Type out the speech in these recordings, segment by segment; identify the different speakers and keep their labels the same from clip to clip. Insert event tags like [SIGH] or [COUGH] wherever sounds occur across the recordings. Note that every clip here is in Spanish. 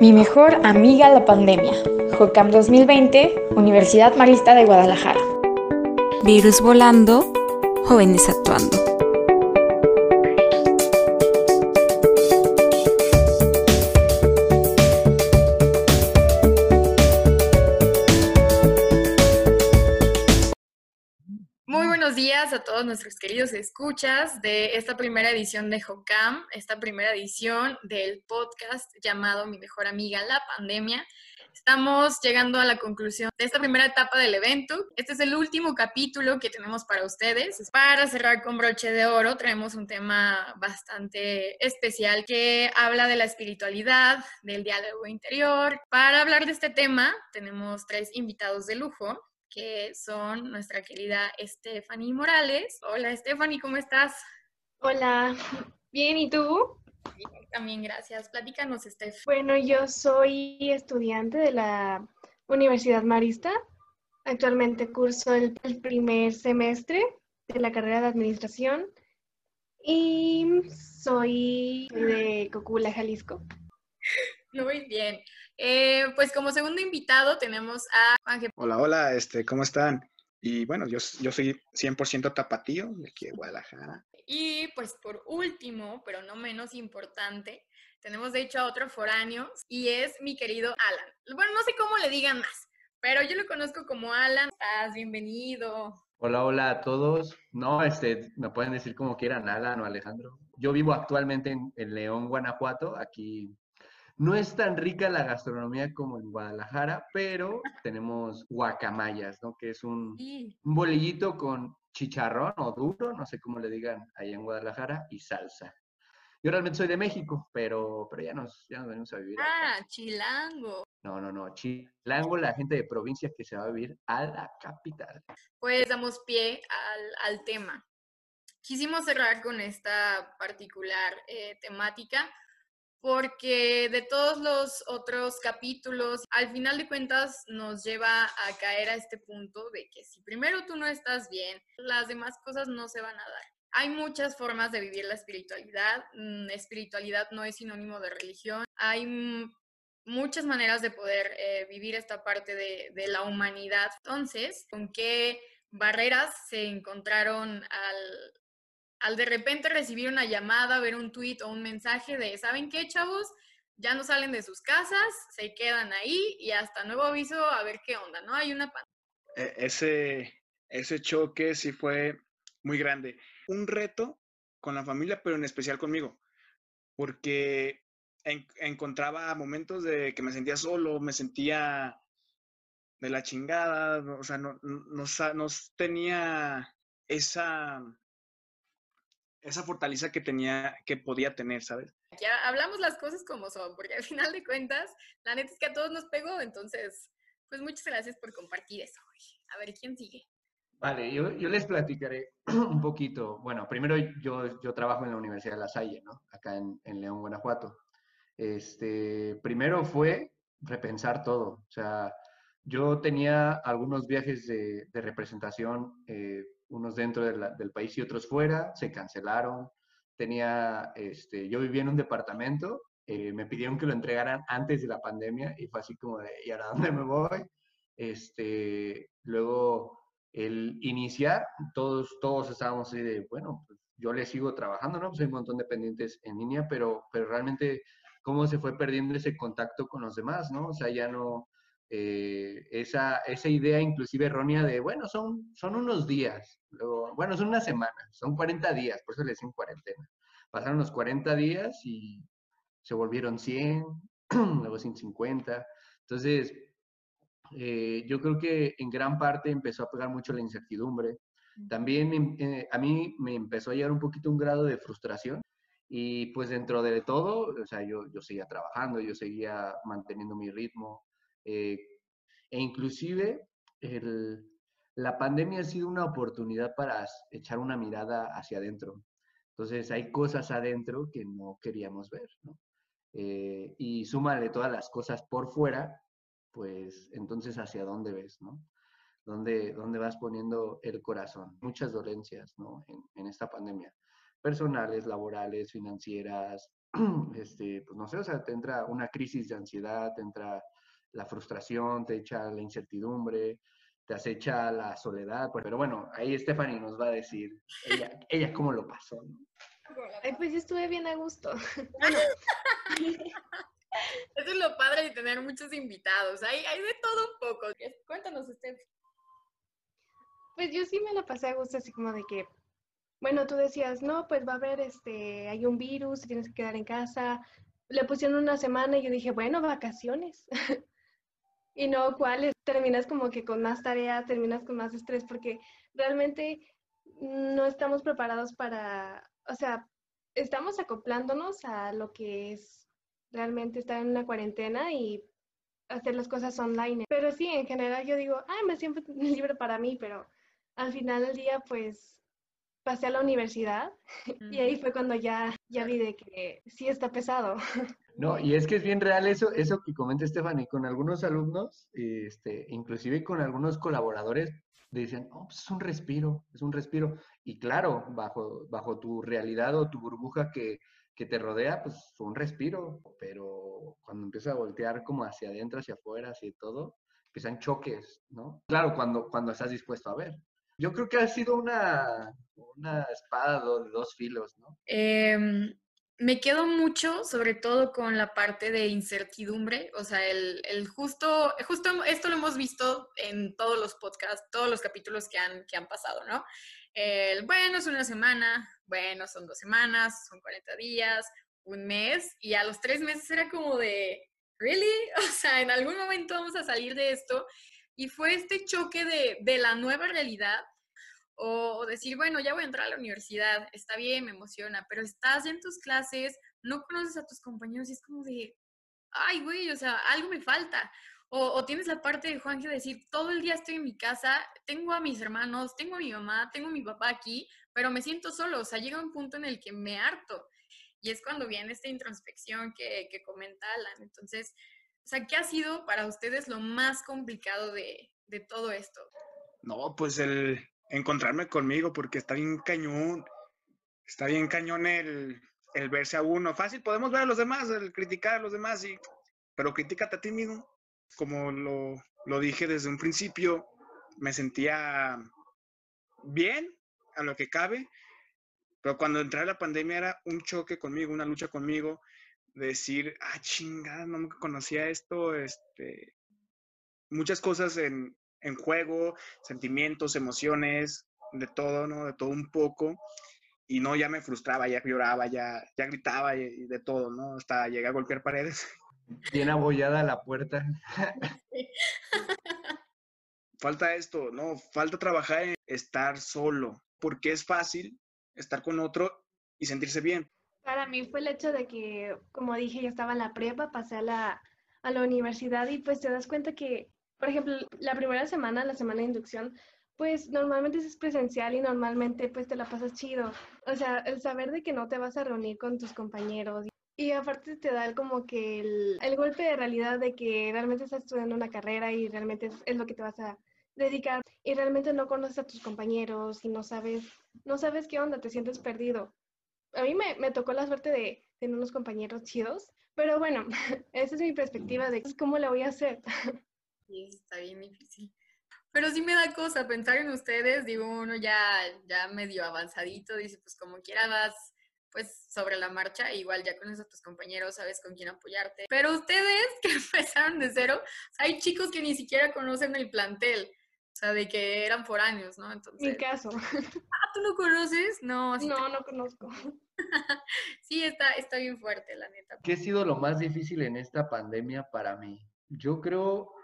Speaker 1: Mi mejor amiga la pandemia. JOCAM 2020, Universidad Marista de Guadalajara.
Speaker 2: Virus volando, jóvenes actuando.
Speaker 3: A todos nuestros queridos escuchas de esta primera edición de JOCAM, esta primera edición del podcast llamado Mi mejor amiga la pandemia. Estamos llegando a la conclusión de esta primera etapa del evento. Este es el último capítulo que tenemos para ustedes. Para cerrar con broche de oro, traemos un tema bastante especial que habla de la espiritualidad, del diálogo interior. Para hablar de este tema, tenemos tres invitados de lujo que son nuestra querida Stephanie Morales. Hola Stephanie, ¿cómo estás?
Speaker 4: Hola, bien, ¿y tú?
Speaker 3: Bien, también gracias. Platícanos, Steph.
Speaker 4: Bueno, yo soy estudiante de la Universidad Marista. Actualmente curso el, el primer semestre de la carrera de administración y soy de Cocula, Jalisco.
Speaker 3: Muy bien. Eh, pues como segundo invitado tenemos a Juan
Speaker 5: Hola, hola, este, ¿cómo están? Y bueno, yo, yo soy 100% tapatío de aquí de Guadalajara.
Speaker 3: Y pues por último, pero no menos importante, tenemos de hecho a otro foráneo y es mi querido Alan. Bueno, no sé cómo le digan más, pero yo lo conozco como Alan. Estás bienvenido.
Speaker 6: Hola, hola a todos. No, este, me pueden decir como quieran, Alan o Alejandro. Yo vivo actualmente en, en León, Guanajuato, aquí no es tan rica la gastronomía como en Guadalajara, pero tenemos guacamayas, ¿no? Que es un, un bolillito con chicharrón o duro, no sé cómo le digan ahí en Guadalajara, y salsa. Yo realmente soy de México, pero, pero ya, nos, ya nos venimos a vivir.
Speaker 3: Ah, acá. chilango.
Speaker 6: No, no, no, chilango, la gente de provincia que se va a vivir a la capital.
Speaker 3: Pues damos pie al, al tema. Quisimos cerrar con esta particular eh, temática porque de todos los otros capítulos, al final de cuentas nos lleva a caer a este punto de que si primero tú no estás bien, las demás cosas no se van a dar. Hay muchas formas de vivir la espiritualidad. Espiritualidad no es sinónimo de religión. Hay muchas maneras de poder eh, vivir esta parte de, de la humanidad. Entonces, ¿con qué barreras se encontraron al, al de repente recibir una llamada, ver un tweet o un mensaje de, ¿saben qué, chavos? Ya no salen de sus casas, se quedan ahí y hasta nuevo aviso a ver qué onda, ¿no? Hay una...
Speaker 5: E, ese, ese choque sí fue muy grande. Un reto con la familia, pero en especial conmigo, porque en, encontraba momentos de que me sentía solo, me sentía de la chingada, o sea, no, no, no tenía esa esa fortaleza que tenía, que podía tener, ¿sabes?
Speaker 3: Ya hablamos las cosas como son, porque al [LAUGHS] final de cuentas, la neta es que a todos nos pegó, entonces, pues muchas gracias por compartir eso. A ver, ¿quién sigue?
Speaker 6: Vale, yo, yo les platicaré [CLEARS THROAT] un poquito. Bueno, primero yo, yo trabajo en la Universidad de La Salle, ¿no? Acá en, en León, Guanajuato. Este, primero fue repensar todo. O sea, yo tenía algunos viajes de, de representación eh, unos dentro del país y otros fuera, se cancelaron. Tenía, este, yo vivía en un departamento, eh, me pidieron que lo entregaran antes de la pandemia y fue así como de, ¿y ahora dónde me voy? Este, luego, el iniciar, todos, todos estábamos así de, bueno, pues yo le sigo trabajando, ¿no? Pues hay un montón de pendientes en línea, pero, pero realmente cómo se fue perdiendo ese contacto con los demás, ¿no? O sea, ya no, eh, esa, esa idea inclusive errónea de, bueno, son, son unos días, luego, bueno, son una semana, son 40 días, por eso le decían cuarentena. Pasaron los 40 días y se volvieron 100, [CLEARS THROAT] luego 150. Entonces, eh, yo creo que en gran parte empezó a pegar mucho la incertidumbre. También eh, a mí me empezó a llegar un poquito un grado de frustración y pues dentro de todo, o sea, yo, yo seguía trabajando, yo seguía manteniendo mi ritmo, eh, e inclusive el, la pandemia ha sido una oportunidad para echar una mirada hacia adentro. Entonces hay cosas adentro que no queríamos ver, ¿no? Eh, y súmale todas las cosas por fuera, pues entonces hacia dónde ves, ¿no? ¿Dónde, dónde vas poniendo el corazón? Muchas dolencias, ¿no? En, en esta pandemia. personales, laborales, financieras, [CLEARS THROAT] este, pues no sé, o sea, te entra una crisis de ansiedad, te entra la frustración, te echa la incertidumbre, te acecha la soledad. Pues, pero bueno, ahí Stephanie nos va a decir ella, ella cómo lo pasó. ¿no?
Speaker 4: pues yo estuve bien a gusto. [LAUGHS]
Speaker 3: Eso es lo padre de tener muchos invitados. Hay, hay de todo un poco. Cuéntanos, usted.
Speaker 4: Pues yo sí me la pasé a gusto, así como de que, bueno, tú decías, no, pues va a haber, este, hay un virus, tienes que quedar en casa. Le pusieron una semana y yo dije, bueno, vacaciones. [LAUGHS] y no, ¿cuáles? Terminas como que con más tareas, terminas con más estrés, porque realmente no estamos preparados para, o sea, estamos acoplándonos a lo que es realmente estar en una cuarentena y hacer las cosas online. Pero sí, en general yo digo, ah, me siento [LAUGHS] libre para mí, pero al final del día, pues pasé a la universidad [LAUGHS] y ahí fue cuando ya, ya vi de que sí está pesado. [LAUGHS]
Speaker 6: No, y es que es bien real eso, eso que comenta Stephanie, con algunos alumnos, este, inclusive con algunos colaboradores, dicen, oh, pues es un respiro, es un respiro. Y claro, bajo, bajo tu realidad o tu burbuja que, que te rodea, pues un respiro, pero cuando empieza a voltear como hacia adentro, hacia afuera, hacia todo, empiezan choques, ¿no? Claro, cuando, cuando estás dispuesto a ver. Yo creo que ha sido una, una espada de dos filos, ¿no?
Speaker 3: Eh, me quedo mucho, sobre todo con la parte de incertidumbre, o sea, el, el, justo, justo esto lo hemos visto en todos los podcasts, todos los capítulos que han, que han pasado, ¿no? El, bueno, es una semana, bueno, son dos semanas, son 40 días, un mes, y a los tres meses era como de, ¿really? [LAUGHS] O sea, en algún momento vamos a salir de esto. Y fue este choque de, de la nueva realidad o decir, bueno, ya voy a entrar a la universidad, está bien, me emociona, pero estás en tus clases, no conoces a tus compañeros y es como de, ay, güey, o sea, algo me falta. O, tienes la parte de Juan que decir, todo el día estoy en mi casa, tengo a mis hermanos, tengo a mi mamá, tengo a mi papá aquí, pero me siento solo, o sea, llega un punto en el que me harto. Y es cuando viene esta introspección que, que comenta Alan. Entonces, o sea, ¿qué ha sido para ustedes lo más complicado de, de todo esto?
Speaker 5: No, pues el, encontrarme conmigo porque está bien cañón, está bien cañón el, el verse a uno. Fácil, podemos ver a los demás, el criticar a los demás, y, pero críticate a ti mismo. Como lo, lo dije desde un principio, me sentía bien a lo que cabe, pero cuando entré la pandemia era un choque conmigo, una lucha conmigo, decir, ah, chingada, no me conocía esto, este, muchas cosas en, en juego, sentimientos, emociones, de todo, ¿no? De todo un poco. Y no, ya me frustraba, ya lloraba, ya, ya gritaba y, de todo, ¿no? Hasta llegué a golpear paredes. [LAUGHS]
Speaker 6: Bien abollada la puerta. [LAUGHS]
Speaker 5: falta esto, ¿no? Falta trabajar en estar solo, porque es fácil estar con otro y sentirse bien.
Speaker 4: Para mí fue el hecho de que, como dije, yo estaba en la prepa, pasé a la, a la universidad y pues te das cuenta que por ejemplo, la primera semana, la semana de inducción, pues normalmente es presencial y normalmente pues te la pasas chido. O sea, el saber de que no te vas a reunir con tus compañeros y aparte te da como que el, golpe de realidad de que realmente estás estudiando una carrera y realmente es, lo que te vas a dedicar y realmente no conoces a tus compañeros y no sabes, no sabes qué onda, te sientes perdido. A mí me, me tocó la suerte de tener unos compañeros chidos, pero bueno, [LAUGHS] esa es mi perspectiva de cómo le voy a hacer. [LAUGHS]
Speaker 3: Sí, está bien difícil. Pero sí me da cosa pensar en ustedes, digo, uno ya, ya medio avanzadito, dice, pues como quiera vas pues sobre la marcha, igual ya conoces a tus compañeros, sabes con quién apoyarte. Pero ustedes [LAUGHS] que empezaron de cero, hay chicos que ni siquiera conocen el plantel, o sea, de que eran foráneos, ¿no?
Speaker 4: Entonces... Mi caso. [LAUGHS]
Speaker 3: Ah, ¿tú no conoces? No,
Speaker 4: no, no conozco. [LAUGHS]
Speaker 3: sí, está, está bien fuerte, la neta.
Speaker 6: ¿Qué ha sido lo más difícil en esta pandemia para mí? Yo creo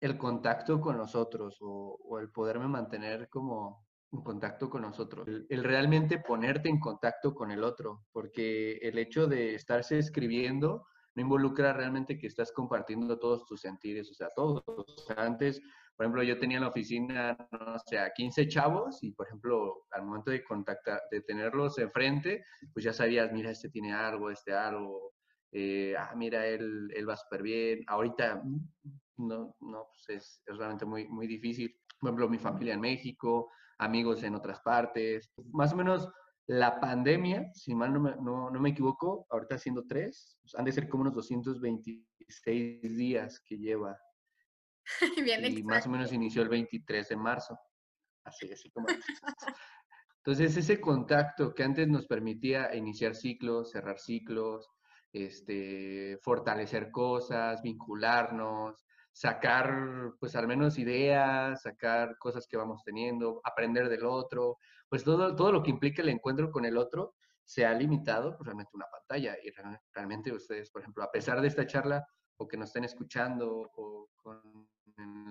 Speaker 6: el contacto con nosotros o, o, el poderme mantener como en contacto con nosotros, el, el, realmente ponerte en contacto con el otro, porque el hecho de estarse escribiendo no involucra realmente que estás compartiendo todos tus sentidos, o sea, todos. O sea, antes, por ejemplo, yo tenía en la oficina, no sé, a 15 chavos y, por ejemplo, al momento de contactar, de tenerlos enfrente, pues ya sabías, mira, este tiene algo, este algo, eh, ah, mira, él, él va súper bien. Ahorita no, no pues es, es, realmente muy, muy difícil. Por ejemplo, mi familia en México, amigos en otras partes. Más o menos La pandemia, si mal no me, no, no me equivoco, ahorita siendo tres, pues, han de ser como unos 226 días que lleva. [LAUGHS]
Speaker 3: Bien
Speaker 6: y más o menos inició el 23 de marzo. Así, así como. Entonces, ese contacto que antes nos permitía iniciar ciclos, cerrar ciclos, este, fortalecer cosas, vincularnos, sacar, pues al menos ideas, sacar cosas que vamos teniendo, aprender del otro, pues todo, todo lo que implica el encuentro con el otro se ha limitado pues, realmente una pantalla y realmente ustedes, por ejemplo, a pesar de esta charla o que nos estén escuchando o con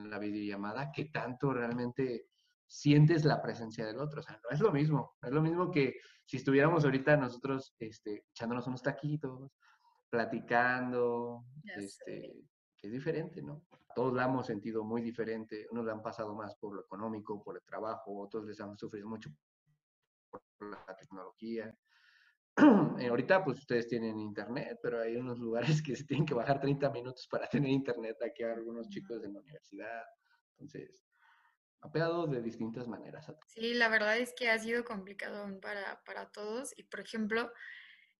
Speaker 6: la videollamada, ¿qué tanto realmente sientes la presencia del otro. O sea, no es lo mismo. es lo mismo que si estuviéramos ahorita nosotros este, echándonos unos taquitos, platicando, este, es diferente, ¿no? Todos la hemos sentido muy diferente. Unos la han pasado más por lo económico, por el trabajo, otros les han sufrido mucho por la tecnología. [CLEARS THROAT] Eh, ahorita pues ustedes tienen internet, pero hay unos lugares [LAUGHS] que se tienen que bajar 30 minutos para tener internet. Aquí hay algunos chicos de la universidad. Entonces, ha pegado de distintas maneras.
Speaker 3: Sí, la verdad es que ha sido complicado para, para todos. Y por ejemplo,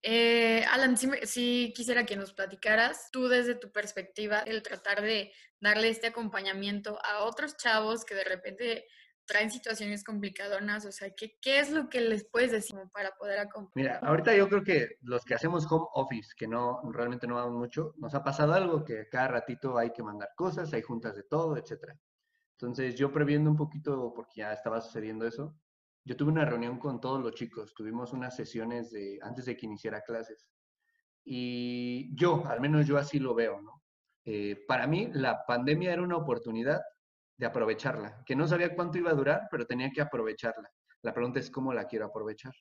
Speaker 3: eh, Alan, si, quisiera que nos platicaras tú desde tu perspectiva el tratar de darle este acompañamiento a otros chavos que de repente traen situaciones complicadonas, o sea, ¿qué, qué es lo que les puedes decir para poder acompañar?
Speaker 6: Mira, ahorita yo creo que los que hacemos home office, que no realmente no vamos mucho, nos ha pasado algo que cada ratito hay que mandar cosas, hay juntas de todo, etcétera. Entonces, yo previendo un poquito, porque ya estaba sucediendo eso, yo tuve una reunión con todos los chicos, tuvimos unas sesiones de, antes de que iniciara clases. Y yo, al menos yo así lo veo, ¿no? Eh, para mí, la pandemia era una oportunidad de aprovecharla, que no sabía cuánto iba a durar, pero tenía que aprovecharla. La pregunta es cómo la quiero aprovechar.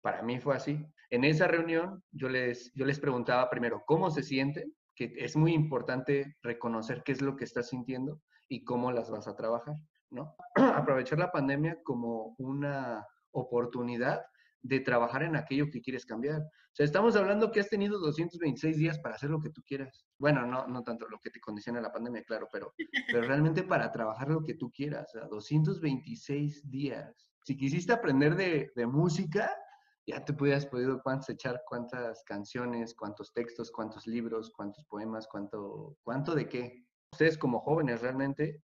Speaker 6: Para mí fue así. En esa reunión yo les, yo les preguntaba primero cómo se sienten, que es muy importante reconocer qué es lo que estás sintiendo y cómo las vas a trabajar, ¿no? [CLEARS THROAT] Aprovechar la pandemia como una oportunidad de trabajar en aquello que quieres cambiar. O sea, estamos hablando que has tenido 226 días para hacer lo que tú quieras. Bueno, no, no tanto lo que te condiciona la pandemia, claro, pero, pero [LAUGHS] realmente para trabajar lo que tú quieras. O sea, 226 días. Si quisiste aprender de, de música, ya te pudieras podido cuántas echar cuántas canciones, cuántos textos, cuántos libros, cuántos poemas, cuánto, cuánto de qué ustedes como jóvenes realmente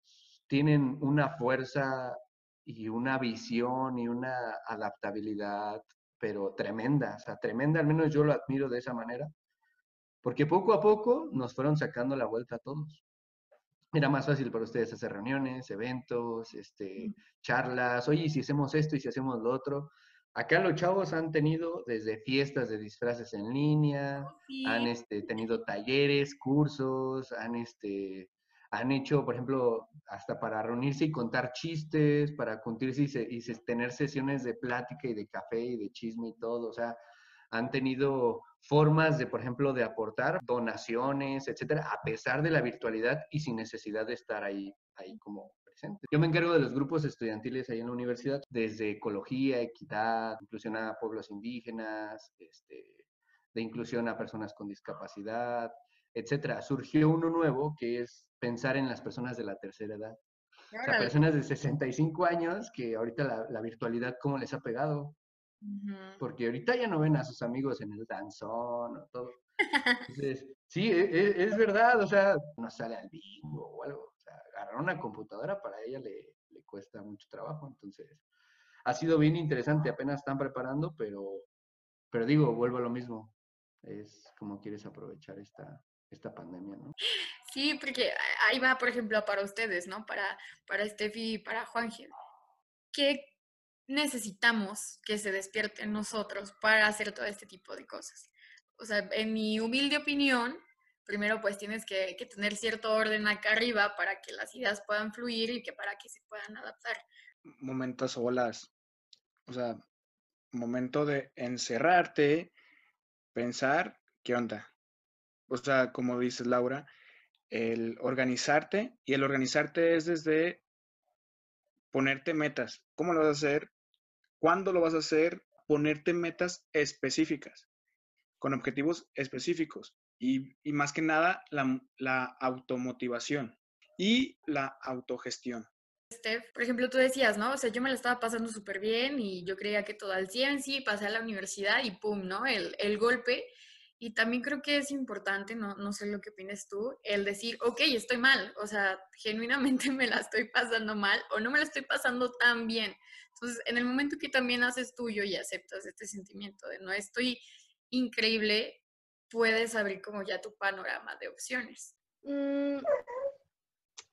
Speaker 6: tienen una fuerza y una visión y una adaptabilidad, pero tremenda, o sea, tremenda, al menos yo lo admiro de esa manera, porque poco a poco nos fueron sacando la vuelta a todos. Era más fácil para ustedes hacer reuniones, eventos, este, charlas, oye, si hacemos esto y si hacemos lo otro. Acá los chavos han tenido desde fiestas de disfraces en línea, oh, han este, tenido talleres, cursos, han este, han hecho, por ejemplo, hasta para reunirse y contar chistes, para contarse y, tener sesiones de plática y de café y de chisme y todo. O sea, han tenido formas de, por ejemplo, de aportar donaciones, etcétera, a pesar de la virtualidad y sin necesidad de estar ahí, ahí como presente. Yo me encargo de los grupos estudiantiles ahí en la universidad, desde ecología, equidad, inclusión a pueblos indígenas, este, de inclusión a personas con discapacidad, etcétera. Surgió uno nuevo que es pensar en las personas de la tercera edad. O sea, personas de 65 años que ahorita la, virtualidad, ¿cómo les ha pegado? Porque ahorita ya no ven a sus amigos en el danzón o todo. [LAUGHS] Entonces, sí, e, e, es, verdad, o sea, no sale al bingo o algo. O sea, agarrar una computadora para ella le, le cuesta mucho trabajo. Entonces, ha sido bien interesante, apenas están preparando, pero, pero digo, vuelvo a lo mismo. Es como quieres aprovechar esta, esta pandemia, ¿no?
Speaker 3: Sí, porque ahí va, por ejemplo, para ustedes, ¿no? Para, para Steffi y para Juanji. ¿Qué necesitamos que se despierte en nosotros para hacer todo este tipo de cosas? O sea, en mi humilde opinión, primero pues tienes que, que tener cierto orden acá arriba para que las ideas puedan fluir y que para que se puedan adaptar.
Speaker 5: Momentos olas. O sea, momento de encerrarte, pensar, ¿qué onda? O sea, como dices Laura, el organizarte y el organizarte es desde ponerte metas. ¿Cómo lo vas a hacer? ¿Cuándo lo vas a hacer? Ponerte metas específicas, con objetivos específicos y, más que nada la, la automotivación y la autogestión.
Speaker 3: Steph, por ejemplo, tú decías, ¿no? O sea, yo me la estaba pasando súper bien y yo creía que todo al 100, sí, pasé a la universidad y pum, ¿no? El, el golpe. Y también creo que es importante, no, no sé lo que opinas tú, el decir, ok, estoy mal, o sea, genuinamente [LAUGHS] me la estoy pasando mal o no me la estoy pasando tan bien. Entonces, en el momento que también haces tuyo y aceptas este sentimiento de no estoy increíble, puedes abrir como ya tu panorama de opciones.
Speaker 4: Mm,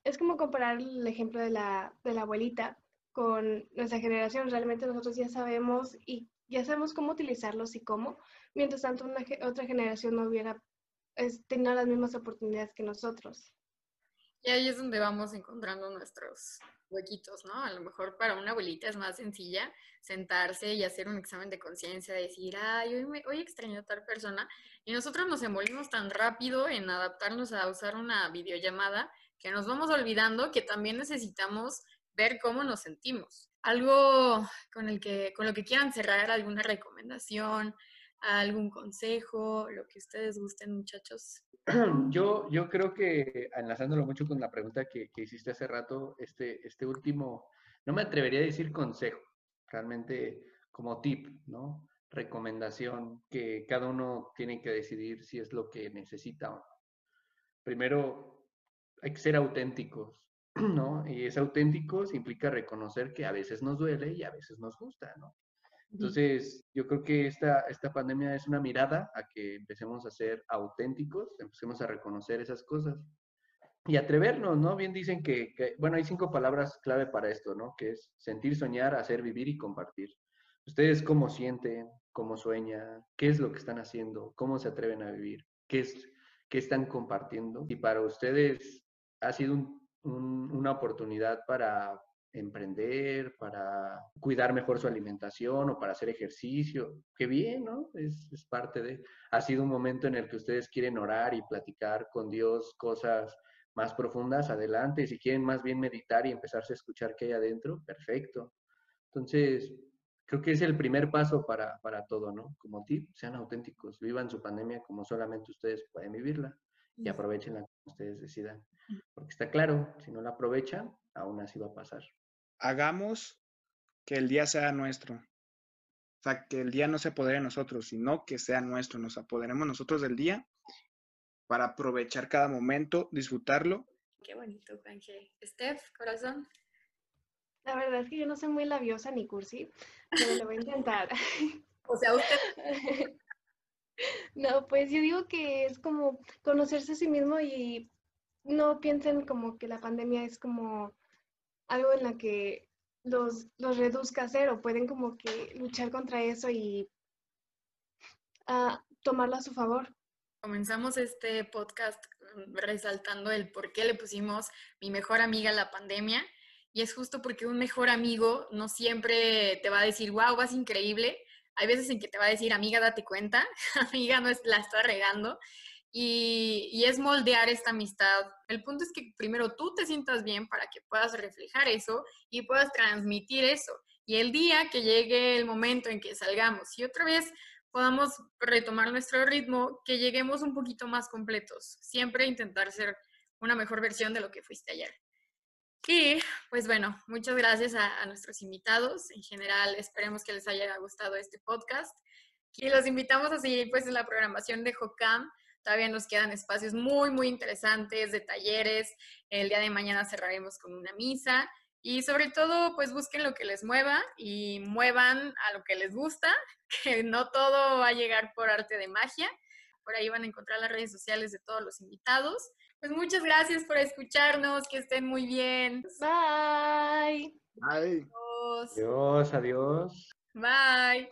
Speaker 4: es como comparar el ejemplo de la, de la abuelita con nuestra generación. Realmente nosotros ya sabemos y ya sabemos cómo utilizarlos y cómo, mientras tanto una, otra generación no hubiera tenido las mismas oportunidades que nosotros.
Speaker 3: Y ahí es donde vamos encontrando nuestros huequitos, ¿no? A lo mejor para una abuelita es más sencilla sentarse y hacer un examen de conciencia, decir, ay, hoy, me, hoy extraño a tal persona. Y nosotros nos envolvimos tan rápido en adaptarnos a usar una videollamada que nos vamos olvidando que también necesitamos ver cómo nos sentimos. Algo con, el que, con lo que quieran cerrar, alguna recomendación, algún consejo, lo que ustedes gusten, muchachos. [CLEARS THROAT]
Speaker 6: Yo, yo creo que, enlazándolo mucho con la pregunta que, que, hiciste hace rato, este, este último, no me atrevería a decir consejo, realmente como tip, ¿no? Recomendación que cada uno tiene que decidir si es lo que necesita o no. Primero, hay que ser auténticos, [CLEARS THROAT] ¿no? Y es auténticos implica reconocer que a veces nos duele y a veces nos gusta, ¿no? Entonces, yo creo que esta, esta pandemia es una mirada a que empecemos a ser auténticos, empecemos a reconocer esas cosas y atrevernos, ¿no? Bien dicen que, bueno, hay cinco palabras clave para esto, ¿no? Que es sentir, soñar, hacer, vivir y compartir. Ustedes cómo sienten, cómo sueñan, qué es lo que están haciendo, cómo se atreven a vivir, qué, es, qué están compartiendo. Y para ustedes ha sido una oportunidad para emprender, para cuidar mejor su alimentación o para hacer ejercicio. Qué bien, ¿no? Es, es, parte de... Ha sido un momento en el que ustedes quieren orar y platicar con Dios cosas más profundas, adelante. Y si quieren más bien meditar y empezarse a escuchar qué hay adentro, perfecto. Entonces, creo que es el primer paso para, para todo, ¿no? Como tip, sean auténticos, vivan su pandemia como solamente ustedes pueden vivirla y aprovechenla como ustedes decidan. Porque está claro, si no la aprovechan, aún así va a pasar
Speaker 5: hagamos que el día sea nuestro. O sea, que el día no se apodere de nosotros, sino que sea nuestro. Nos apoderemos nosotros del día para aprovechar cada momento, disfrutarlo.
Speaker 3: Qué bonito, Juanje. Steph, corazón.
Speaker 4: La verdad es que yo no soy muy labiosa ni cursi, pero lo voy a intentar. [LAUGHS]
Speaker 3: o sea, usted. [LAUGHS]
Speaker 4: no, pues yo digo que es como conocerse a sí mismo y no piensen como que la pandemia es como algo en la que los, los reduzca a cero, pueden como que luchar contra eso y uh, tomarlo a su favor.
Speaker 3: Comenzamos este podcast resaltando el por qué le pusimos mi mejor amiga la pandemia. Y es justo porque un mejor amigo no siempre te va a decir, wow, vas increíble. Hay veces en que te va a decir, amiga, date cuenta, [LAUGHS] amiga, no es, la está regando y, es moldear esta amistad. El punto es que primero tú te sientas bien para que puedas reflejar eso y puedas transmitir eso. Y el día que llegue el momento en que salgamos y otra vez podamos retomar nuestro ritmo, que lleguemos un poquito más completos. Siempre intentar ser una mejor versión de lo que fuiste ayer. Y pues bueno, muchas gracias a, nuestros invitados. En general, esperemos que les haya gustado este podcast. Y los invitamos a seguir pues en la programación de Jocam Todavía nos quedan espacios muy, muy interesantes de talleres. El día de mañana cerraremos con una misa. Y sobre todo, pues busquen lo que les mueva y muevan a lo que les gusta, [LAUGHS] que no todo va a llegar por arte de magia. Por ahí van a encontrar las redes sociales de todos los invitados. Pues muchas gracias por escucharnos, que estén muy bien.
Speaker 4: Bye.
Speaker 5: Bye.
Speaker 6: Adiós, adiós.
Speaker 3: Bye.